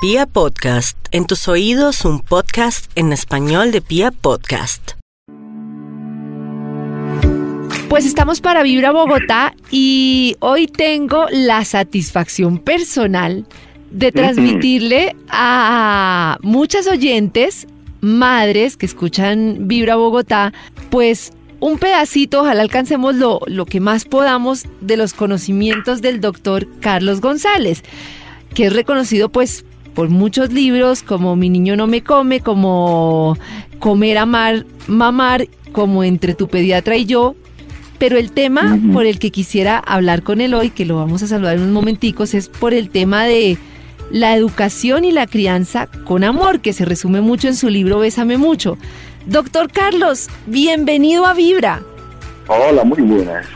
Pia Podcast, en tus oídos un podcast en español de Pia Podcast. Pues estamos para Vibra Bogotá y hoy tengo la satisfacción personal de transmitirle a muchas oyentes, madres que escuchan Vibra Bogotá, pues un pedacito, ojalá alcancemos lo, lo que más podamos de los conocimientos del doctor Carlos González, que es reconocido pues por muchos libros como Mi niño no me come, como Comer, amar, mamar, como Entre tu pediatra y yo. Pero el tema por el que quisiera hablar con él hoy, que lo vamos a saludar en unos momenticos, es por el tema de la educación y la crianza con amor, que se resume mucho en su libro Bésame mucho. Doctor Carlos, bienvenido a Vibra. Hola, muy buenas.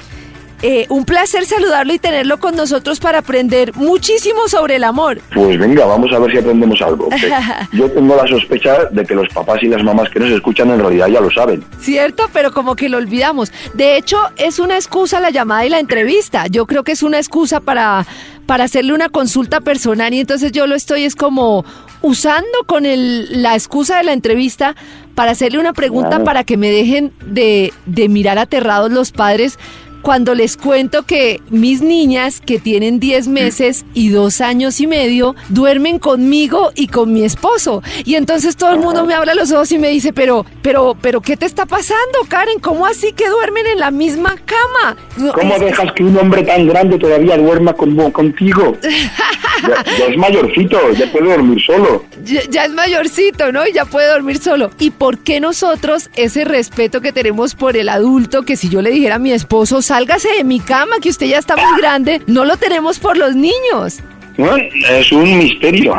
Eh, un placer saludarlo y tenerlo con nosotros para aprender muchísimo sobre el amor. Pues venga, vamos a ver si aprendemos algo. Yo tengo la sospecha de que los papás y las mamás que nos escuchan en realidad ya lo saben. Cierto, pero como que lo olvidamos. De hecho, es una excusa la llamada y la entrevista. Yo creo que es una excusa para, para hacerle una consulta personal y entonces yo lo estoy es como usando con el, la excusa de la entrevista para hacerle una pregunta para que me dejen de, de mirar aterrados los padres cuando les cuento que mis niñas, que tienen 10 meses y 2 años y medio, duermen conmigo y con mi esposo. Y entonces todo el mundo me habla los ojos y me dice, pero, pero, pero, ¿qué te está pasando, Karen? ¿Cómo así que duermen en la misma cama? ¿Cómo dejas que un hombre tan grande todavía duerma contigo? ya, es mayorcito, ya puede dormir solo. Ya, ya, es mayorcito, ¿no? Y ya puede dormir solo. ¿Y por qué nosotros ese respeto que tenemos por el adulto, que si yo le dijera a mi esposo, sálgase de mi cama, que usted ya está muy grande, no lo tenemos por los niños? Bueno, es un misterio.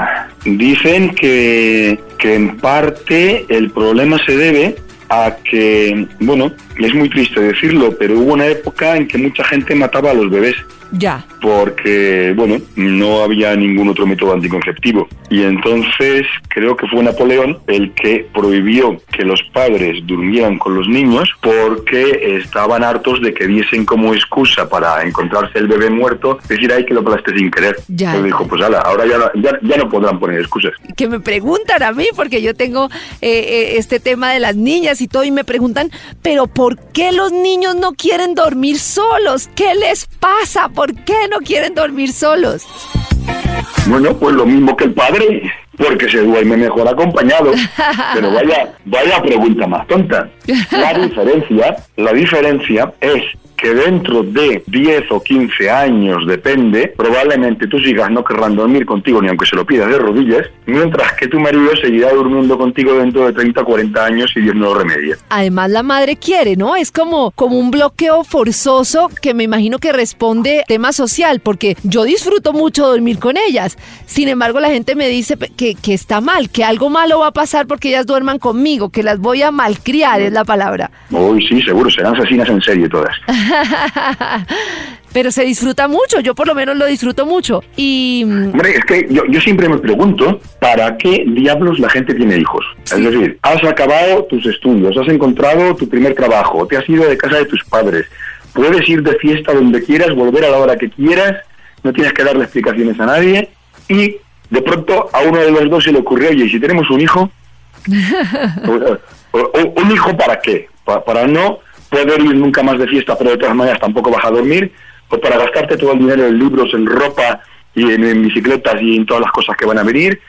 Dicen que, que en parte el problema se debe a que, bueno, es muy triste decirlo, pero hubo una época en que mucha gente mataba a los bebés. Ya. Porque, bueno, no había ningún otro método anticonceptivo. Y entonces creo que fue Napoleón el que prohibió que los padres durmieran con los niños porque estaban hartos de que diesen como excusa para encontrarse el bebé muerto, decir, ay, que lo plaste sin querer. Ya. Entonces dijo, pues ala, ahora ya, ya, ya, no podrán poner excusas. Que me preguntan a mí, porque yo tengo eh, eh, este tema de las niñas y todo, y me preguntan, pero ¿por qué los niños no quieren dormir solos? ¿Qué les pasa? ¿Por qué no quieren dormir solos? Bueno, pues lo mismo que el padre, porque se duerme mejor acompañado. Pero vaya, vaya pregunta más tonta. La diferencia, la diferencia es que dentro de 10 o 15 años, depende, probablemente tus hijas no querrán dormir contigo ni aunque se lo pidas de rodillas, mientras que tu marido seguirá durmiendo contigo dentro de 30 o 40 años y Dios no lo remedia. Además la madre quiere, ¿no? Es como, como un bloqueo forzoso que me imagino que responde tema social, porque yo disfruto mucho dormir con ellas. Sin embargo, la gente me dice que, que está mal, que algo malo va a pasar porque ellas duerman conmigo, que las voy a malcriar, es la palabra. Uy, sí, seguro, serán asesinas en serie todas. Pero se disfruta mucho, yo por lo menos lo disfruto mucho. Y. Hombre, es que yo, yo siempre me pregunto, ¿para qué diablos la gente tiene hijos? Sí. Es decir, has acabado tus estudios, has encontrado tu primer trabajo, te has ido de casa de tus padres, puedes ir de fiesta donde quieras, volver a la hora que quieras, no tienes que darle explicaciones a nadie, y de pronto a uno de los dos se le ocurrió, oye, si tenemos un hijo, ¿un hijo para qué? Para, para no poder ir nunca más de fiesta, pero de todas maneras tampoco vas a dormir, o para gastarte todo el dinero en libros, en ropa y en, en bicicletas y en todas las cosas que van a venir,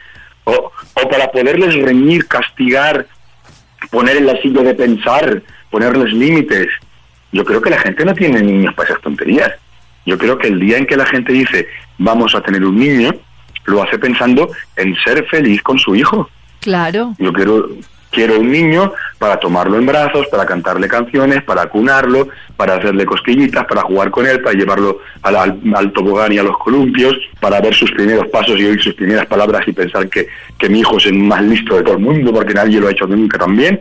o, o, para poderles reñir, castigar, poner en la silla de pensar, ponerles límites. Yo creo que la gente no tiene niños para esas tonterías. Yo creo que el día en que la gente dice vamos a tener un niño, lo hace pensando en ser feliz con su hijo. Claro. Yo quiero, quiero un niño para tomarlo en brazos, para cantarle canciones, para acunarlo, para hacerle cosquillitas, para jugar con él, para llevarlo al, tobogán y a los columpios, para ver sus primeros pasos y oír sus primeras palabras y pensar que, que mi hijo es el más listo de todo el mundo porque nadie lo ha hecho nunca también.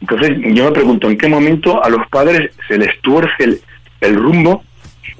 Entonces yo me pregunto, ¿en qué momento a los padres se les tuerce el, el rumbo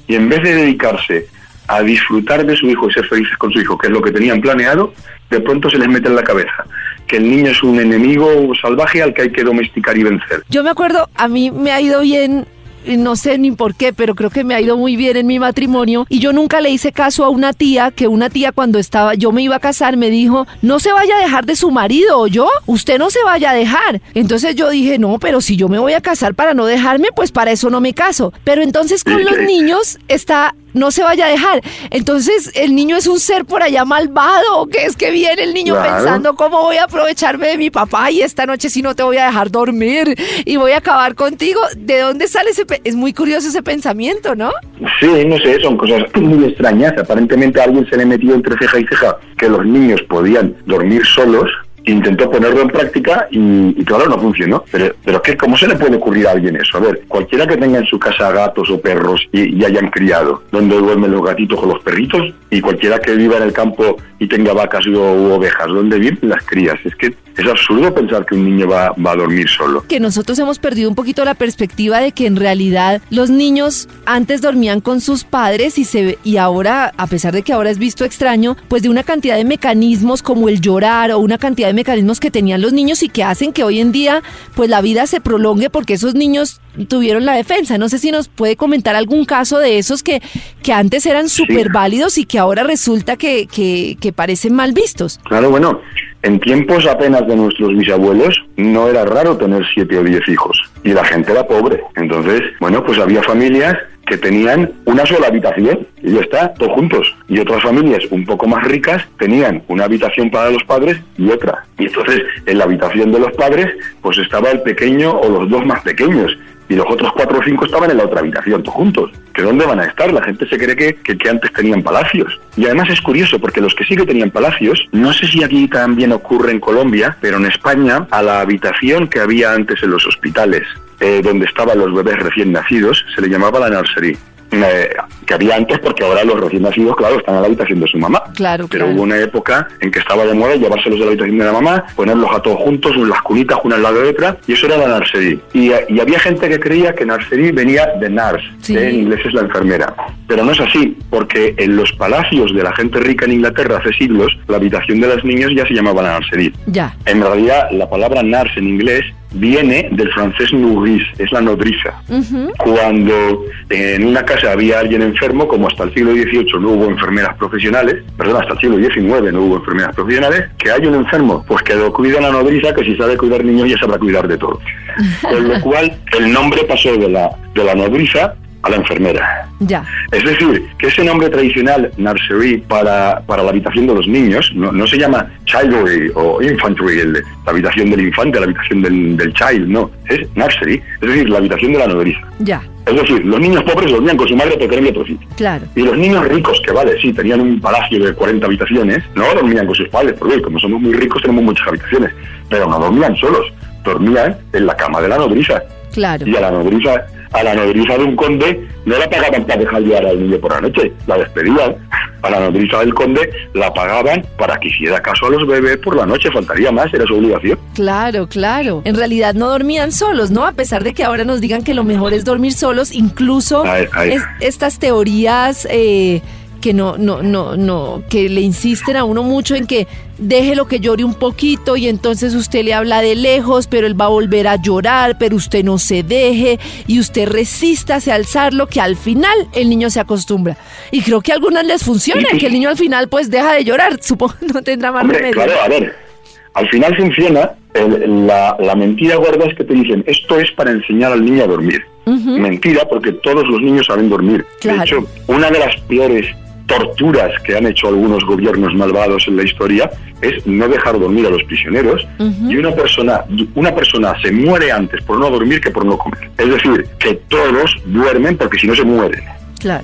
y en vez de dedicarse a disfrutar de su hijo y ser felices con su hijo, que es lo que tenían planeado, de pronto se les mete en la cabeza que el niño es un enemigo salvaje al que hay que domesticar y vencer. Yo me acuerdo, a mí me ha ido bien no sé ni por qué, pero creo que me ha ido muy bien en mi matrimonio y yo nunca le hice caso a una tía, que una tía cuando estaba, yo me iba a casar, me dijo, no se vaya a dejar de su marido, o yo, usted no se vaya a dejar. Entonces yo dije, no, pero si yo me voy a casar para no dejarme, pues para eso no me caso. Pero entonces con los niños está no se vaya a dejar. Entonces, el niño es un ser por allá malvado, que es que viene el niño pensando cómo voy a aprovecharme de mi papá y esta noche si no te voy a dejar dormir y voy a acabar contigo. ¿De dónde sale ese es muy curioso ese pensamiento, ¿no? Sí, no sé, son cosas muy extrañas. Aparentemente a alguien se le metió entre ceja y ceja que los niños podían dormir solos intentó ponerlo en práctica y, claro, no funcionó. Pero, pero ¿qué, ¿cómo se le puede ocurrir a alguien eso? A ver, cualquiera que tenga en su casa gatos o perros y, hayan criado, donde duermen los gatitos o los perritos, y cualquiera que viva en el campo y tenga vacas u, ovejas, donde viven las crías. Es que es absurdo pensar que un niño va, va a dormir solo. Que nosotros hemos perdido un poquito la perspectiva de que en realidad los niños antes dormían con sus padres y, se, y ahora, a pesar de que ahora es visto extraño, pues de una cantidad de mecanismos como el llorar o una cantidad de mecanismos que tenían los niños y que hacen que hoy en día pues la vida se prolongue porque esos niños tuvieron la defensa. No sé si nos puede comentar algún caso de esos que, que antes eran súper válidos y que ahora resulta que, que, que parecen mal vistos. Claro, bueno, en tiempos apenas de nuestros bisabuelos no era raro tener siete o diez hijos y la gente era pobre. Entonces, bueno, pues había familias que tenían una sola habitación y ya está, todos juntos. Y otras familias un poco más ricas tenían una habitación para los padres y otra. Y entonces en la habitación de los padres pues estaba el pequeño o los dos más pequeños y los otros cuatro o cinco estaban en la otra habitación, todos juntos. ¿Que dónde van a estar? La gente se cree que, que, antes tenían palacios. Y además es curioso, porque los que sí que tenían palacios, no sé si aquí también ocurre en Colombia, pero en España, a la habitación que había antes en los hospitales, eh, donde estaban los bebés recién nacidos, se le llamaba la nursery. Eh, que había antes, porque ahora los recién nacidos, claro, están en la habitación de su mamá. Claro, Pero hubo una época en que estaba de moda llevárselos de la habitación de la mamá, ponerlos a todos juntos, en las cunitas, una al lado de otra, y eso era la nursery. Y, y había gente que creía que nursery venía de nurse, que en inglés es la enfermera. Pero no es así, porque en los palacios de la gente rica en Inglaterra hace siglos, la habitación de los niños ya se llamaba la nursery. Ya. En realidad, la palabra nurse en inglés viene del francés nourrice, es la nodriza. Cuando en una casa había alguien enfermo, como hasta el siglo XVIII no hubo enfermeras profesionales, perdón, hasta el siglo XIX no hubo enfermeras profesionales, que hay un enfermo, pues que lo cuida la nodriza, que si sabe cuidar niños ya sabrá cuidar de todo. Con lo cual, el nombre pasó de la, de la nodriza a la enfermera. Ya. Es decir, que ese nombre tradicional, nursery, para, para la habitación de los niños, no, no se llama childry o infantry, la habitación del infante, la habitación del, del, child, no, es nursery, es decir, la habitación de la nodriza. Ya. Es decir, los niños pobres dormían con su madre porque eran otro sitio. Claro. Y los niños ricos, que vale, sí, tenían un palacio de 40 habitaciones, no dormían con sus padres, porque como somos muy ricos tenemos muchas habitaciones, pero no dormían solos, dormían en la cama de la nodriza. Claro. Y a la nodriza a la nodriza de un conde no la pagaban para dejar llorar al niño por la noche, la despedían. A la nodriza del conde la pagaban para que hiciera caso a los bebés por la noche, faltaría más, era su obligación. Claro, claro. En realidad no dormían solos, ¿no? A pesar de que ahora nos digan que lo mejor es dormir solos, incluso estas teorías... Eh, que no, no, no, no, que le insisten a uno mucho en que deje lo que llore un poquito y entonces usted le habla de lejos, pero él va a volver a llorar, pero usted no se deje y usted resístase a alzarlo, que al final el niño se acostumbra. Y creo que a algunas les funciona, que el niño al final pues deja de llorar, supongo no tendrá más remedio. Claro, a ver, al final funciona, la, la, mentira guarda es que te dicen, esto es para enseñar al niño a dormir. Mentira, porque todos los niños saben dormir. De hecho, una de las peores torturas que han hecho algunos gobiernos malvados en la historia es no dejar dormir a los prisioneros y una persona una persona se muere antes por no dormir que por no comer. Es decir, que todos duermen porque si no se mueren.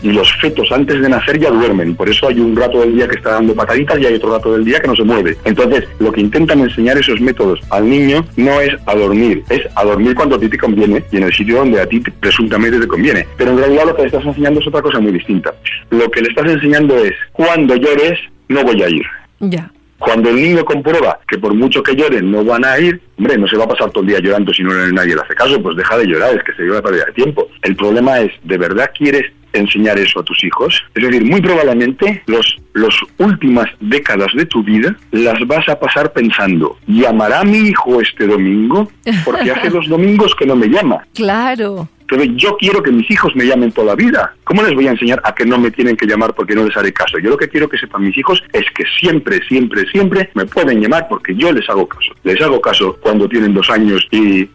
Y los fetos antes de nacer ya duermen. Por eso hay un rato del día que está dando pataditas y hay otro rato del día que no se mueve. Entonces, lo que intentan enseñar esos métodos al niño no es a dormir, es a dormir cuando a ti te conviene y en el sitio donde a ti presuntamente te conviene. Pero en realidad lo que le estás enseñando es otra cosa muy distinta. Lo que le estás enseñando es, cuando llores, no voy a ir. Ya. Cuando el niño comprueba que por mucho que lloren no van a ir, hombre, no se va a pasar todo el día llorando si no nadie le hace caso, pues deja de llorar, es que se lleva a pérdida de tiempo. El problema es, ¿de verdad quieres enseñar eso a tus hijos? Es decir, muy probablemente los, los últimas décadas de tu vida las vas a pasar pensando, ¿llamará mi hijo este domingo? Porque hace dos domingos que no me llama. Claro. Entonces yo quiero que mis hijos me llamen toda la vida. ¿Cómo les voy a enseñar a que no me tienen que llamar porque no les haré caso? Yo lo que quiero que sepan mis hijos es que siempre, siempre, siempre me pueden llamar porque yo les hago caso. Les hago caso cuando tienen dos años y,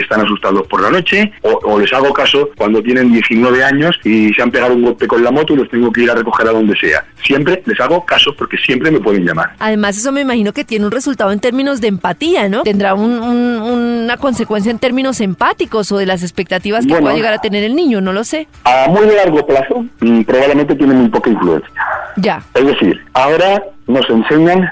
están asustados por la noche, o, les hago caso cuando tienen 19 años y se han pegado un golpe con la moto y los tengo que ir a recoger a donde sea. Siempre les hago caso porque siempre me pueden llamar. Además, eso me imagino que tiene un resultado en términos de empatía, ¿no? Tendrá una consecuencia en términos empáticos o de las expectativas que pueda llegar a tener el niño, no lo sé. A muy largo plazo, mm, probablemente tiene muy poca influencia. Ya. Es decir, ahora nos enseñan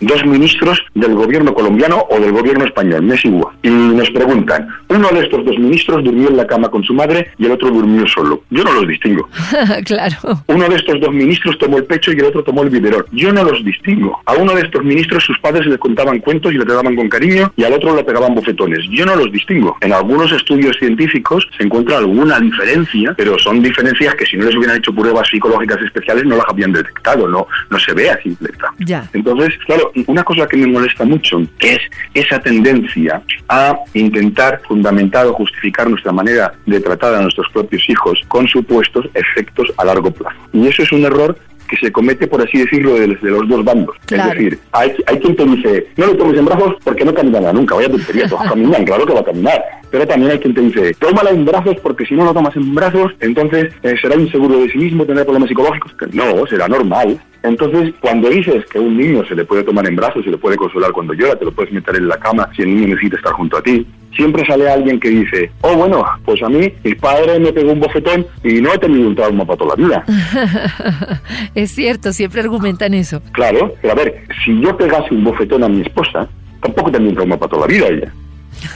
dos ministros del gobierno colombiano o del gobierno español, me es igual. Y nos preguntan, uno de estos dos ministros durmió en la cama con su madre y el otro durmió solo. Yo no los distingo. claro. Uno de estos dos ministros tomó el pecho y el otro tomó el biberón. Yo no los distingo. A uno de estos ministros sus padres le contaban cuentos y le trataban con cariño y al otro le pegaban bofetones. Yo no los distingo. En algunos estudios científicos se encuentra alguna diferencia, pero son diferencias que si no les hubieran hecho pruebas psicológicas especiales no las habían detectado, no, no se ve a simple Ya. Entonces, claro, una cosa que me molesta mucho es esa tendencia a intentar fundamentar o justificar nuestra manera de tratar a nuestros propios hijos con supuestos efectos a largo plazo. Y eso es un error que se comete, por así decirlo, de, los dos bandos. Es decir, hay, hay quien te dice, no lo tomes en brazos porque no caminará nunca, vaya tontería, todos caminan, claro que va a caminar. Pero también hay quien te dice, tómala en brazos porque si no lo tomas en brazos, entonces eh, será inseguro de sí mismo, tendrá problemas psicológicos. No, será normal. Entonces, cuando dices que a un niño se le puede tomar en brazos, se le puede consolar cuando llora, te lo puedes meter en la cama si el niño necesita estar junto a ti, siempre sale alguien que dice, oh bueno, pues a mí mi padre me pegó un bofetón y no he tenido un trauma para toda la vida. es cierto, siempre argumentan eso. Claro, pero a ver, si yo pegase un bofetón a mi esposa, tampoco tendría un trauma para toda la vida ella.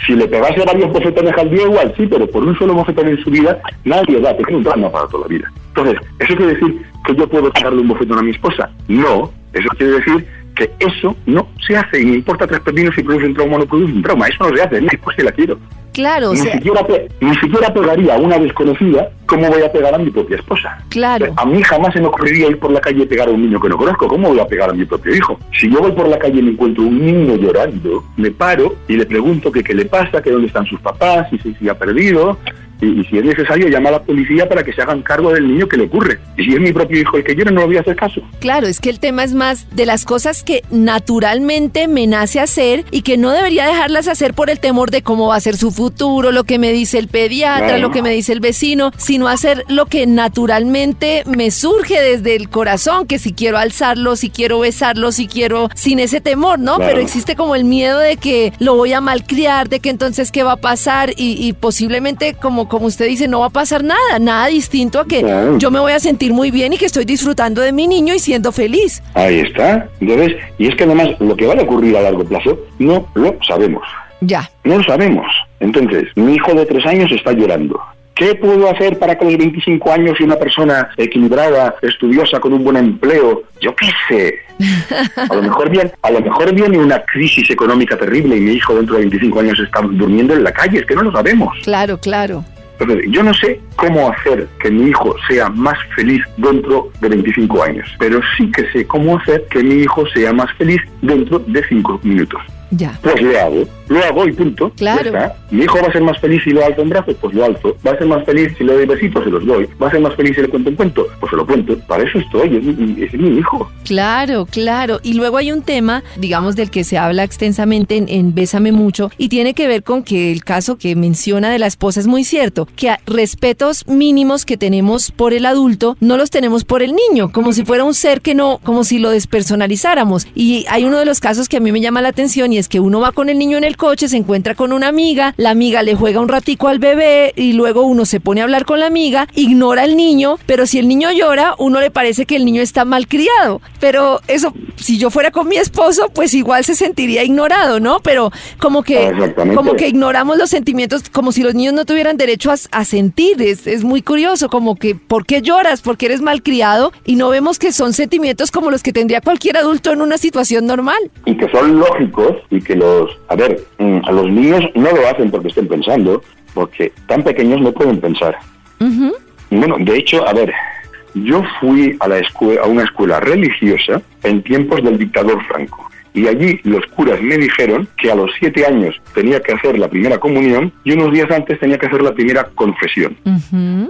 Si le pegase varios bofetones al día, igual sí, pero por un solo bofetón en su vida, nadie va a tener un trauma para toda la vida. Entonces, ¿eso quiere decir que yo puedo pegarle un bofetón a mi esposa? No, eso quiere decir que eso no se hace y me importa tres pepinos si produce un trauma o no produce un trauma. Eso no se hace, pues que la quiero. Claro, ni, siquiera ni siquiera pegaría a una desconocida como voy a pegar a mi propia esposa. Claro. A mí jamás se me ocurriría ir por la calle y pegar a un niño que no conozco. ¿Cómo voy a pegar a mi propio hijo? Si yo voy por la calle y me encuentro un niño llorando, me paro y le pregunto que qué le pasa, que dónde están sus papás, si, si, si ha perdido, y, si es necesario, llama a la policía para que se hagan cargo del niño que le ocurre. Y si es mi propio hijo el que llora, no lo voy a hacer caso. Claro, es que el tema es más de las cosas que naturalmente me nace hacer y que no debería dejarlas hacer por el temor de cómo va a ser su futuro, lo que me dice el pediatra, lo que me dice el vecino, sino hacer lo que naturalmente me surge desde el corazón, que si quiero alzarlo, si quiero besarlo, si quiero, sin ese temor, ¿no? Pero existe como el miedo de que lo voy a malcriar, de que entonces qué va a pasar y, y posiblemente como como usted dice, no va a pasar nada, nada distinto a que yo me voy a sentir muy bien y que estoy disfrutando de mi niño y siendo feliz. Ahí está. Entonces, y es que además lo que va a ocurrir a largo plazo no lo sabemos. Ya. No lo sabemos. Entonces, mi hijo de tres años está llorando. ¿Qué puedo hacer para que a los 25 años y una persona equilibrada, estudiosa, con un buen empleo, yo qué sé? A lo mejor bien, a lo mejor viene una crisis económica terrible y mi hijo dentro de 25 años está durmiendo en la calle, es que no lo sabemos. Claro, claro yo no sé cómo hacer que mi hijo sea más feliz dentro de 25 años, pero sí que sé cómo hacer que mi hijo sea más feliz dentro de 5 minutos. Ya. Pues lo hago, lo hago y punto. Claro. Mi hijo va a ser más feliz si lo alzo en brazos, pues lo alzo. Va a ser más feliz si le doy besitos, se los doy. Va a ser más feliz si le cuento un cuento, pues se lo cuento. Para eso estoy, es mi, es mi hijo. Claro, claro. Y luego hay un tema, digamos, del que se habla extensamente en, en Bésame Mucho y tiene que ver con que el caso que menciona de la esposa es muy cierto, que respetos mínimos que tenemos por el adulto no los tenemos por el niño, como si fuera un ser que no, como si lo despersonalizáramos. Y hay uno de los casos que a mí me llama la atención y es que uno va con el niño en el coche, se encuentra con una amiga, la amiga le juega un ratico al bebé y luego uno se pone a hablar con la amiga, ignora al niño, pero si el niño llora, uno le parece que el niño está mal criado. Pero eso, si yo fuera con mi esposo, pues igual se sentiría ignorado, ¿no? Pero como que, como que ignoramos los sentimientos, como si los niños no tuvieran derecho a, sentir. Es, es muy curioso, como que, ¿por qué lloras? Porque eres mal criado y no vemos que son sentimientos como los que tendría cualquier adulto en una situación normal. Y que son lógicos y que los, a ver, mm, a los niños no lo hacen porque estén pensando, porque tan pequeños no pueden pensar. Bueno, de hecho, a ver, yo fui a, la escuela, a una escuela religiosa en tiempos del dictador Franco. Y allí los curas me dijeron que a los siete años tenía que hacer la primera comunión y unos días antes tenía que hacer la primera confesión.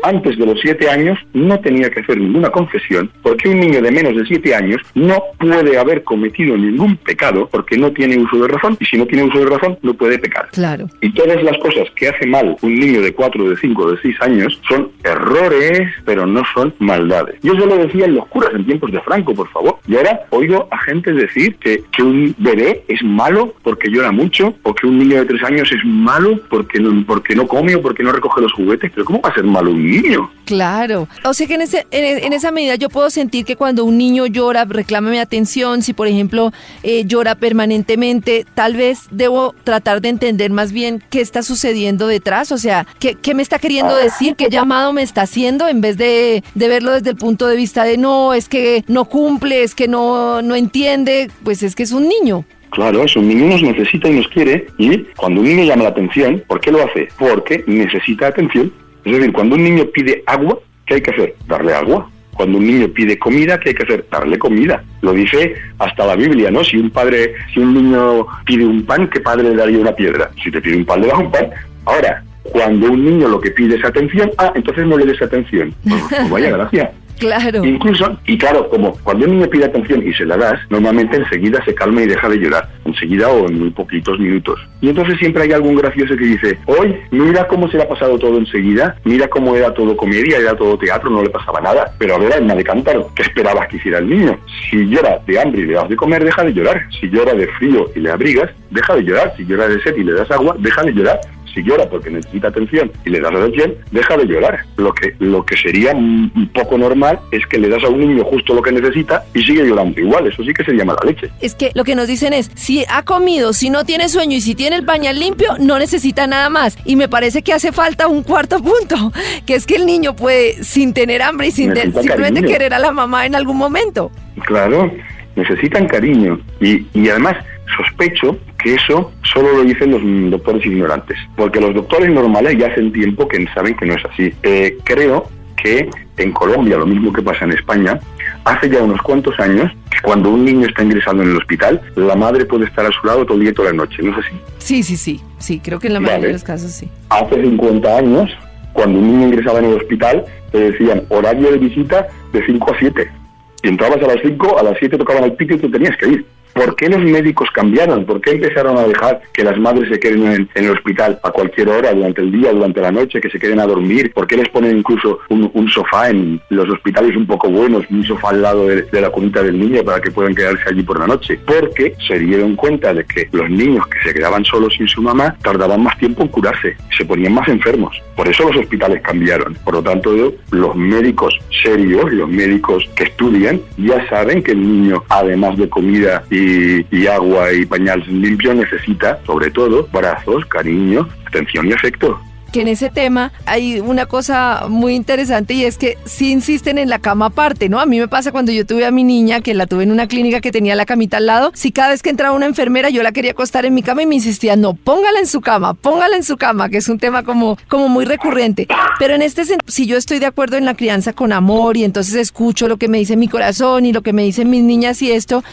Antes de los siete años no tenía que hacer ninguna confesión porque un niño de menos de siete años no puede haber cometido ningún pecado porque no tiene uso de razón y si no tiene uso de razón no puede pecar. Claro. Y todas las cosas que hace mal un niño de cuatro, de cinco, de seis años son errores, pero no son maldades. Yo se lo decía en los curas en tiempos de Franco, por favor. Y ahora oigo a gente decir que, que un bebé es malo porque llora mucho o que un niño de tres años es malo porque no, porque no come o porque no recoge los juguetes. Pero ¿cómo va a ser malo un niño? Claro. O sea que en, ese, en, esa medida yo puedo sentir que cuando un niño llora, reclama mi atención, si por ejemplo eh, llora permanentemente, tal vez debo tratar de entender más bien qué está sucediendo detrás, o sea, qué, qué me está queriendo decir, qué llamado me está haciendo, en vez de, de verlo desde el punto de vista de no, es que no cumple, es que no, no entiende, pues es que es un niño. Claro, es un niño nos necesita y nos quiere y cuando un niño llama la atención, ¿por qué lo hace? Porque necesita atención. Es decir, cuando un niño pide agua, ¿qué hay que hacer? Darle agua. Cuando un niño pide comida, ¿qué hay que hacer? Darle comida. Lo dice hasta la Biblia, ¿no? Si un padre, si un niño pide un pan, ¿qué padre le daría una piedra? Si te pide un pan, le das un pan. Ahora, cuando un niño lo que pide es atención, ah, entonces no le des atención. Pues vaya gracia. Claro. Incluso, y claro, como cuando un niño pide atención y se la das, normalmente enseguida se calma y deja de llorar, enseguida o en muy poquitos minutos. Y entonces siempre hay algún gracioso que dice, hoy mira cómo se le ha pasado todo enseguida, mira cómo era todo comedia, era todo teatro, no le pasaba nada, pero ahora en de cantar, ¿qué esperabas que hiciera el niño? Si llora de hambre y le das de comer, deja de llorar. Si llora de frío y le abrigas, deja de llorar. Si llora de sed y le das agua, deja de llorar si llora porque necesita atención y le das atención, deja de llorar. Lo que, lo que sería un poco normal es que le das a un niño justo lo que necesita y sigue llorando igual. Eso sí que sería mala leche. Es que lo que nos dicen es, si ha comido, si no tiene sueño y si tiene el pañal limpio, no necesita nada más. Y me parece que hace falta un cuarto punto, que es que el niño puede, sin tener hambre y sin simplemente querer a la mamá en algún momento. Claro, necesitan cariño. Y, y además, sospecho que eso solo lo dicen los doctores ignorantes, porque los doctores normales ya hacen tiempo que saben que no es así. Eh, creo que en Colombia, lo mismo que pasa en España, hace ya unos cuantos años que cuando un niño está ingresado en el hospital, la madre puede estar a su lado todo el día y toda la noche, ¿no es así? Sí, sí, sí, sí, creo que en la mayoría de los casos sí. Hace 50 años, cuando un niño ingresaba en el hospital, te decían horario de visita de 5 a 7. Y entrabas a las 5, a las 7 tocaban el pico y tú tenías que ir. ¿Por qué los médicos cambiaron? ¿Por qué empezaron a dejar que las madres se queden en, el hospital a cualquier hora, durante el día, durante la noche, que se queden a dormir? ¿Por qué les ponen incluso un, sofá en los hospitales un poco buenos, un sofá al lado de, la cunita del niño para que puedan quedarse allí por la noche? Porque se dieron cuenta de que los niños que se quedaban solos sin su mamá tardaban más tiempo en curarse, se ponían más enfermos. Por eso los hospitales cambiaron. Por lo tanto, los médicos serios, los médicos que estudian, ya saben que el niño, además de comida y y, agua y pañal limpio necesita, sobre todo, brazos, cariño, atención y afecto que en ese tema hay una cosa muy interesante y es que sí insisten en la cama aparte, ¿no? A mí me pasa cuando yo tuve a mi niña, que la tuve en una clínica que tenía la camita al lado, si cada vez que entraba una enfermera yo la quería acostar en mi cama y me insistía, no, póngala en su cama, póngala en su cama, que es un tema como, como muy recurrente. Pero en este sentido, si yo estoy de acuerdo en la crianza con amor y entonces escucho lo que me dice mi corazón y lo que me dicen mis niñas y esto,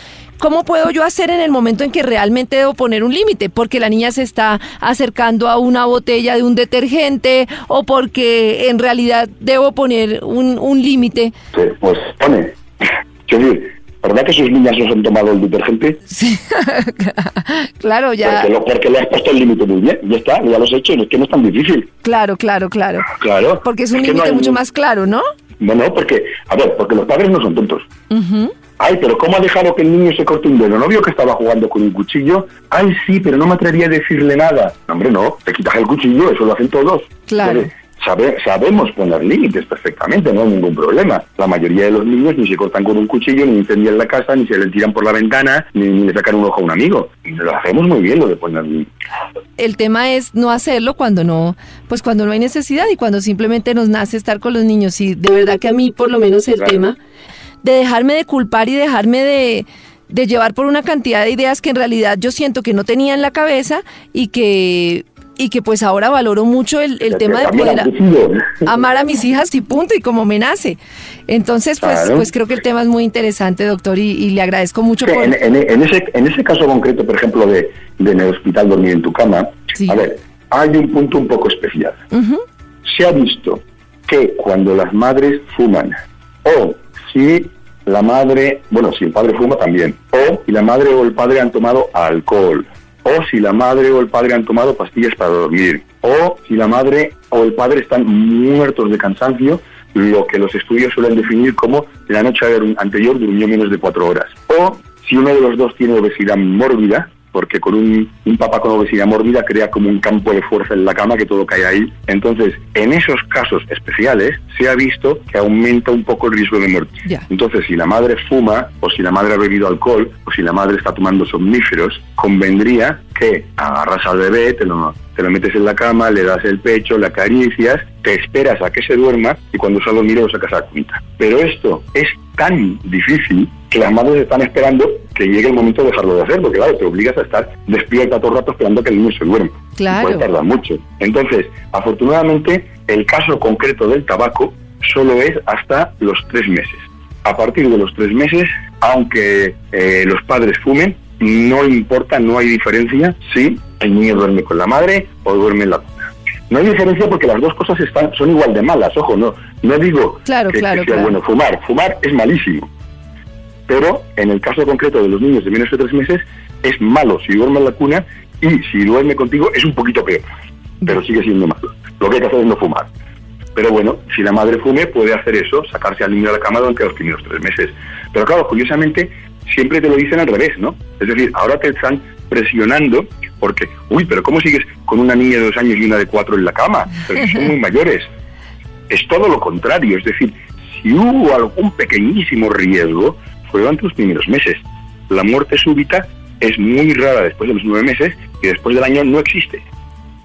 ¿cómo puedo yo hacer en el momento en que realmente debo poner un límite? Porque la niña se está acercando a una botella de un detergente o porque en realidad debo poner un, un límite. Pues pone. ¿Verdad que sus niñas no han tomado el detergente? Sí, claro, ya. Porque, lo, porque, le has puesto el límite muy bien, ya está, ya lo has hecho, es que no es tan difícil. Claro, claro, claro. Claro. Porque es un límite mucho más claro, ¿no? No, no, porque, a ver, porque los padres no son tontos. Ay, pero ¿cómo ha dejado que el niño se corte un dedo? ¿No vio que estaba jugando con un cuchillo? Ay, sí, pero no me atrevería a decirle nada. No, hombre, no, te quitas el cuchillo, eso lo hacen todos. Claro. sabemos poner límites perfectamente, no hay ningún problema. La mayoría de los niños ni se cortan con un cuchillo, ni incendian la casa, ni se le tiran por la ventana, ni, le sacan un ojo a un amigo. Y lo hacemos muy bien lo de poner límites. El tema es no hacerlo cuando no, pues cuando no hay necesidad y cuando simplemente nos nace estar con los niños. Y de verdad que a mí, por lo menos, el tema de dejarme de culpar y dejarme de, llevar por una cantidad de ideas que en realidad yo siento que no tenía en la cabeza y que y que pues ahora valoro mucho el, el tema de poder amar a mis hijas y punto y como me nace. Entonces, pues, pues creo que el tema es muy interesante, doctor, y, le agradezco mucho. por... en, en, ese, en ese caso concreto, por ejemplo, de, de en el hospital dormir en tu cama, a ver, hay un punto un poco especial. Se ha visto que cuando las madres fuman, o si la madre, bueno, si el padre fuma también, o si la madre o el padre han tomado alcohol, o si la madre o el padre han tomado pastillas para dormir, o si la madre o el padre están muertos de cansancio, lo que los estudios suelen definir como la noche anterior durmió menos de cuatro horas, o si uno de los dos tiene obesidad mórbida, porque con un, un, papá con obesidad mórbida crea como un campo de fuerza en la cama que todo cae ahí. Entonces, en esos casos especiales se ha visto que aumenta un poco el riesgo de muerte. Entonces, si la madre fuma o si la madre ha bebido alcohol o si la madre está tomando somníferos, convendría que agarras al bebé, te lo, te lo metes en la cama, le das el pecho, le acaricias, te esperas a que se duerma y cuando solo mire lo sacas a la Pero esto es tan difícil que las madres están esperando que llegue el momento de dejarlo de hacer, porque claro, te obligas a estar despierta todo el rato esperando que el niño se duerma. Claro. Puede tardar mucho. Entonces, afortunadamente, el caso concreto del tabaco solo es hasta los tres meses. A partir de los tres meses, aunque eh, los padres fumen, no importa, no hay diferencia si el niño duerme con la madre o duerme en la cuna. No hay diferencia porque las dos cosas están, son igual de malas, ojo, no, no digo claro, que, claro, sea bueno fumar, fumar es malísimo, pero en el caso concreto de los niños de menos de tres meses es malo si duerme en la cuna y si duerme contigo es un poquito peor, pero sigue siendo malo. Lo que hay que hacer es no fumar. Pero bueno, si la madre fume, puede hacer eso, sacarse al niño de la cama durante los primeros tres meses. Pero claro, curiosamente, siempre te lo dicen al revés, ¿no? Es decir, ahora te están presionando porque, uy, pero ¿cómo sigues con una niña de dos años y una de cuatro en la cama? Pero son muy mayores. Es todo lo contrario, es decir, si hubo algún pequeñísimo riesgo, durante los primeros meses. La muerte súbita es muy rara después de los nueve meses y después del año no existe.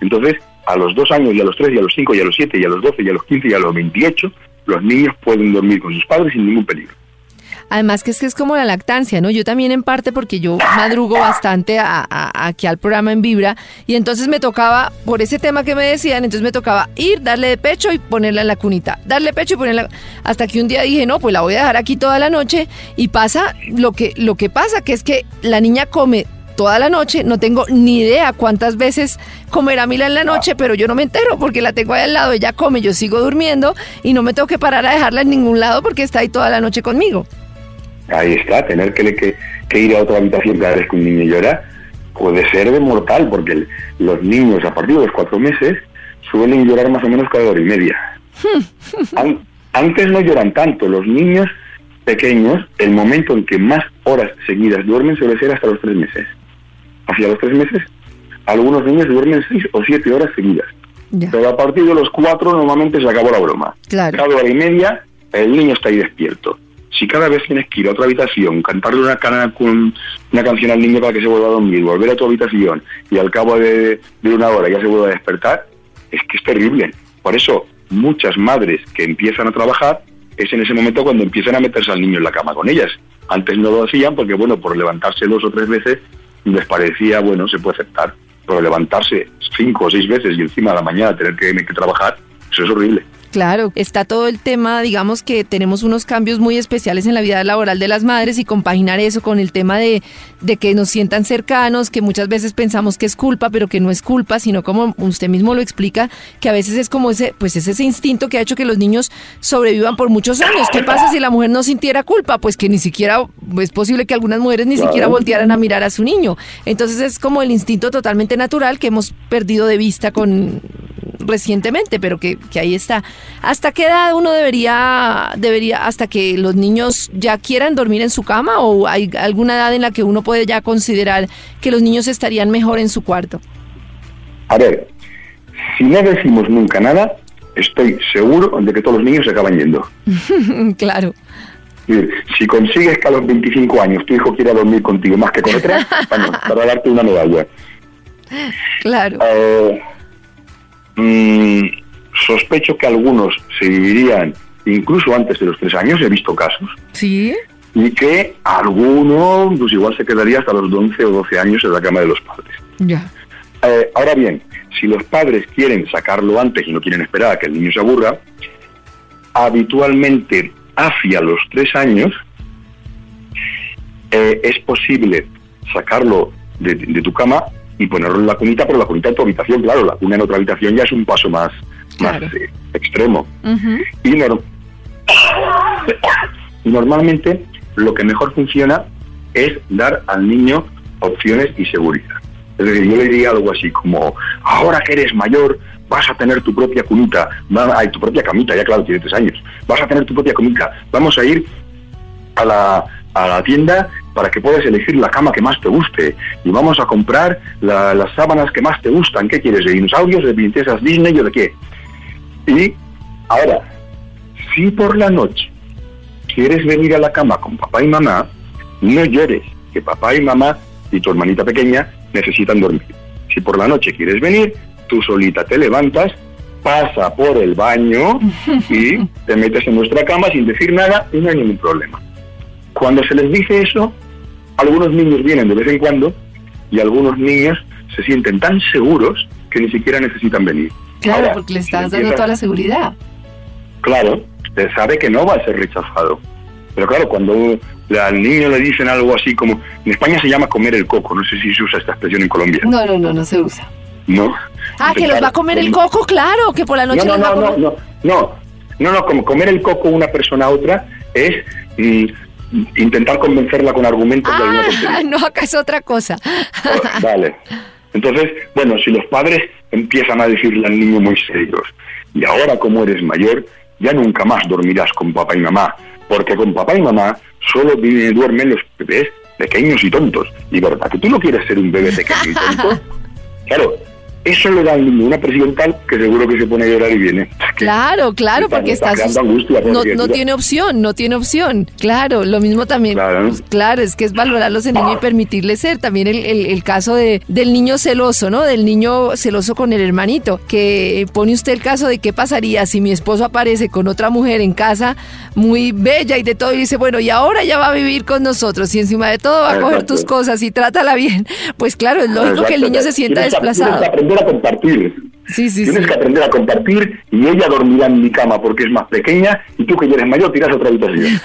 Entonces, a los dos años y a los tres y a los cinco y a los siete y a los doce y a los quince y a los veintiocho, los niños pueden dormir con sus padres sin ningún peligro. Además que es que es como la lactancia, ¿no? Yo también en parte porque yo madrugo bastante aquí al programa en Vibra y entonces me tocaba, por ese tema que me decían, entonces me tocaba ir, darle de pecho y ponerla en la cunita, darle pecho y ponerla, hasta que un día dije, no, pues la voy a dejar aquí toda la noche y pasa lo que, lo que pasa, que es que la niña come toda la noche, no tengo ni idea cuántas veces comerá Mila en la noche, pero yo no me entero porque la tengo ahí al lado, ella come, yo sigo durmiendo y no me tengo que parar a dejarla en ningún lado porque está ahí toda la noche conmigo. Ahí está, tener que, que, ir a otra habitación cada vez que un niño llora puede ser de mortal, porque los niños a partir de los cuatro meses suelen llorar más o menos cada hora y media. antes no lloran tanto, los niños pequeños, el momento en que más horas seguidas duermen suele ser hasta los tres meses. Hacia los tres meses, algunos niños duermen seis o siete horas seguidas. Pero a partir de los cuatro normalmente se acabó la broma. Cada hora y media el niño está ahí despierto si cada vez tienes que ir a otra habitación, cantarle una, una canción al niño para que se vuelva a dormir, volver a tu habitación y al cabo de, una hora ya se vuelva a despertar, es que es terrible. Por eso muchas madres que empiezan a trabajar es en ese momento cuando empiezan a meterse al niño en la cama con ellas. Antes no lo hacían porque, bueno, por levantarse dos o tres veces les parecía, bueno, se puede aceptar. Pero levantarse cinco o seis veces y encima de la mañana tener que trabajar, eso es horrible. Claro, está todo el tema, digamos que tenemos unos cambios muy especiales en la vida laboral de las madres y compaginar eso con el tema de, de que nos sientan cercanos, que muchas veces pensamos que es culpa, pero que no es culpa, sino como usted mismo lo explica, que a veces es como ese, pues es ese instinto que ha hecho que los niños sobrevivan por muchos años. ¿Qué pasa si la mujer no sintiera culpa? Pues que ni siquiera, es posible que algunas mujeres ni siquiera voltearan a mirar a su niño. Entonces es como el instinto totalmente natural que hemos perdido de vista con recientemente, pero que, que ahí está. ¿Hasta qué edad uno debería, debería, hasta que los niños ya quieran dormir en su cama o hay alguna edad en la que uno puede ya considerar que los niños estarían mejor en su cuarto? A ver, si no decimos nunca nada, estoy seguro de que todos los niños se acaban yendo. claro. Si consigues que a los 25 años tu hijo quiera dormir contigo más que con otra, para darte una medalla. Claro. Eh, mm, sospecho que algunos se vivirían incluso antes de los tres años, he visto casos. Sí. Y que alguno, pues igual se quedaría hasta los 11 o 12 años en la cama de los padres. Ya. Eh, ahora bien, si los padres quieren sacarlo antes y no quieren esperar a que el niño se aburra, habitualmente hacia los tres años eh, es posible sacarlo de, tu cama y ponerlo en la cunita, pero la cunita en tu habitación, claro, la cuna en otra habitación ya es un paso más, más eh, extremo. y, normalmente lo que mejor funciona es dar al niño opciones y seguridad. Es decir, yo le diría algo así como, ahora que eres mayor, vas a tener tu propia cunita, hay tu propia camita, ya claro, tiene tres años, vas a tener tu propia camita, vamos a ir a la, a la tienda para que puedas elegir la cama que más te guste y vamos a comprar las sábanas que más te gustan, ¿qué quieres? ¿De dinosaurios, de princesas Disney o de qué? Y ahora, si por la noche quieres venir a la cama con papá y mamá, no llores, que papá y mamá y tu hermanita pequeña necesitan dormir. Si por la noche quieres venir, tú solita te levantas, pasa por el baño y te metes en nuestra cama sin decir nada y no hay ningún problema. Cuando se les dice eso, algunos niños vienen de vez en cuando y algunos niños se sienten tan seguros que ni siquiera necesitan venir. Claro, porque le estás dando toda la seguridad. Claro, sabe que no va a ser rechazado. Pero claro, cuando al niño le dicen algo así como, en España se llama comer el coco, no sé si se usa esta expresión en Colombia. No, no, no, no se usa. No. Ah, que los va a comer el coco, claro, que por la noche no, no, va a comer... no, no, no, no, no, como comer el coco una persona a otra es mm, intentar convencerla con argumentos de alguna ah, No, acá es otra cosa. Oh, vale. Entonces, bueno, si los padres empiezan a decirle al niño muy serios, y ahora como eres mayor, ya nunca más dormirás con papá y mamá, porque con papá y mamá solo duermen los bebés pequeños y tontos. Y verdad que tú no quieres ser un bebé pequeño y tonto. Claro, eso le da una presión tal que seguro que se pone a llorar y viene. Claro, claro, porque está, no, tiene opción, no tiene opción. Claro, lo mismo también. Claro, claro es que es valorarlo ese niño y permitirle ser. También el, el, caso de, del niño celoso, ¿no? Del niño celoso con el hermanito, que pone usted el caso de qué pasaría si mi esposo aparece con otra mujer en casa muy bella y de todo y dice, bueno, y ahora ya va a vivir con nosotros y encima de todo va a coger tus cosas y trátala bien. Pues claro, es lógico que el niño se sienta desplazado compartir a compartir. Tienes que aprender a compartir y ella dormirá en mi cama porque es más pequeña y tú que ya eres mayor tiras otra habitación.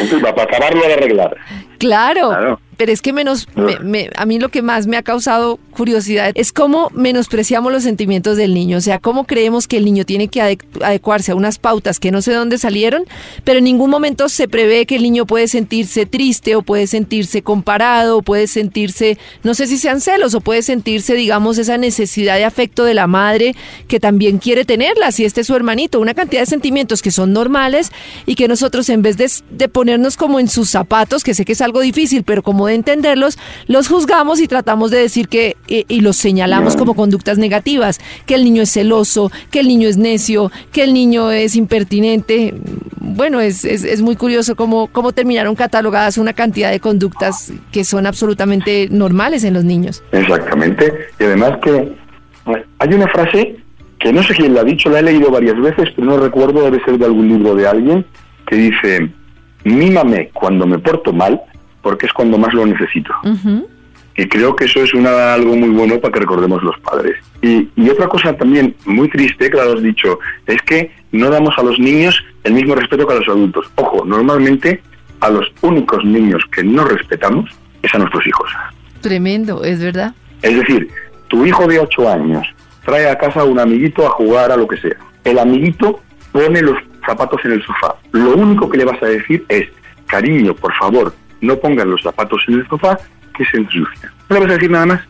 Entonces, para acabarlo de arreglar. claro pero es que menos, me, a mí lo que más me ha causado curiosidad es cómo menospreciamos los sentimientos del niño, o sea, cómo creemos que el niño tiene que adecuarse a unas pautas que no sé de dónde salieron, pero en ningún momento se prevé que el niño puede sentirse triste o puede sentirse comparado, o puede sentirse, no sé si sean celos o puede sentirse, digamos, esa necesidad de afecto de la madre que también quiere tenerla, si este es su hermanito, una cantidad de sentimientos que son normales y que nosotros en vez de, de ponernos como en sus zapatos, que sé que es algo difícil, pero como de entenderlos, los juzgamos y tratamos de decir que, eh, y los señalamos como conductas negativas, que el niño es celoso, que el niño es necio, que el niño es impertinente. Bueno, es, es, muy curioso cómo, cómo terminaron catalogadas una cantidad de conductas que son absolutamente normales en los niños. Exactamente. Y además que hay una frase que no sé quién la ha dicho, la he leído varias veces, pero no recuerdo, debe ser de algún libro de alguien, que dice, mímame cuando me porto mal porque es cuando más lo necesito. Y creo que eso es una, algo muy bueno para que recordemos los padres. Y, otra cosa también muy triste, que lo has dicho, es que no damos a los niños el mismo respeto que a los adultos. Ojo, normalmente a los únicos niños que no respetamos es a nuestros hijos. Tremendo, es verdad. Es decir, tu hijo de 8 años trae a casa a un amiguito a jugar a lo que sea. El amiguito pone los zapatos en el sofá. Lo único que le vas a decir es, cariño, por favor, no pongan los zapatos en el sofá que se ensucian. No le vas a decir nada más.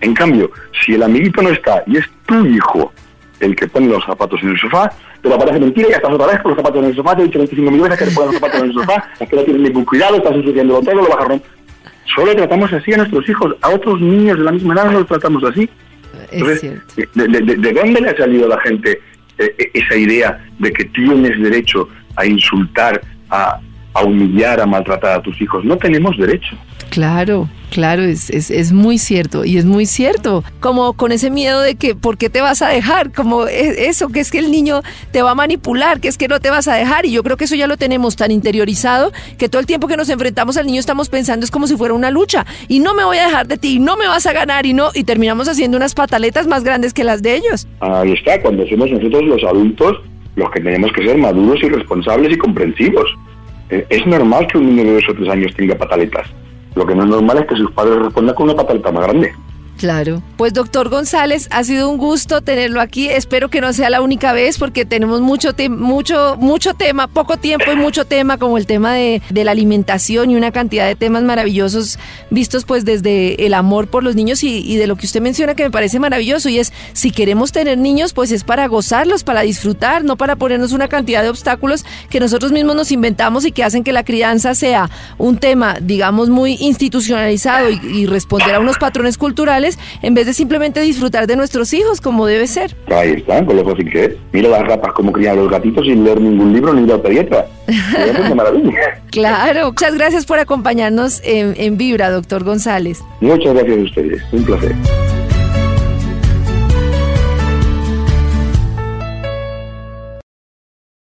En cambio, si el amiguito no está y es tu hijo el que pone los zapatos en el sofá, te lo parece mentira y estás otra vez con los zapatos en el sofá, te he dicho 25 mil veces que le pongan los zapatos en el sofá, es que no tienes ningún cuidado, estás ensuciándolo todo, lo vas a romper. Solo tratamos así a nuestros hijos, a otros niños de la misma edad no los tratamos así. Entonces, de, de, dónde le ha salido a la gente eh, esa idea de que tienes derecho a insultar a, a humillar, a maltratar a tus hijos. No tenemos derecho. Claro, claro, es, es, es, muy cierto y es muy cierto. Como con ese miedo de que, ¿por qué te vas a dejar? Como e, eso, que es que el niño te va a manipular, que es que no te vas a dejar. Y yo creo que eso ya lo tenemos tan interiorizado que todo el tiempo que nos enfrentamos al niño estamos pensando es como si fuera una lucha. Y no me voy a dejar de ti, y no me vas a ganar y no. Y terminamos haciendo unas pataletas más grandes que las de ellos. Ahí está, cuando somos nosotros los adultos los que tenemos que ser maduros y responsables y comprensivos. Eh, es normal que un niño de dos o tres años tenga pataletas. Lo que no es normal es que sus padres respondan con una pataleta más grande. Claro. Pues doctor González, ha sido un gusto tenerlo aquí. Espero que no sea la única vez porque tenemos mucho, mucho, mucho tema, poco tiempo y mucho tema como el tema de, la alimentación y una cantidad de temas maravillosos vistos pues desde el amor por los niños y de lo que usted menciona que me parece maravilloso y es si queremos tener niños pues es para gozarlos, para disfrutar, no para ponernos una cantidad de obstáculos que nosotros mismos nos inventamos y que hacen que la crianza sea un tema digamos muy institucionalizado y responder a unos patrones culturales en vez de simplemente disfrutar de nuestros hijos como debe ser. Ahí está, con lo fácil que es. Mira las ratas como crían los gatitos sin leer ningún libro ni ir a pediatra. Maravilla. claro, muchas gracias por acompañarnos en, en Vibra, doctor González. Muchas gracias a ustedes, un placer.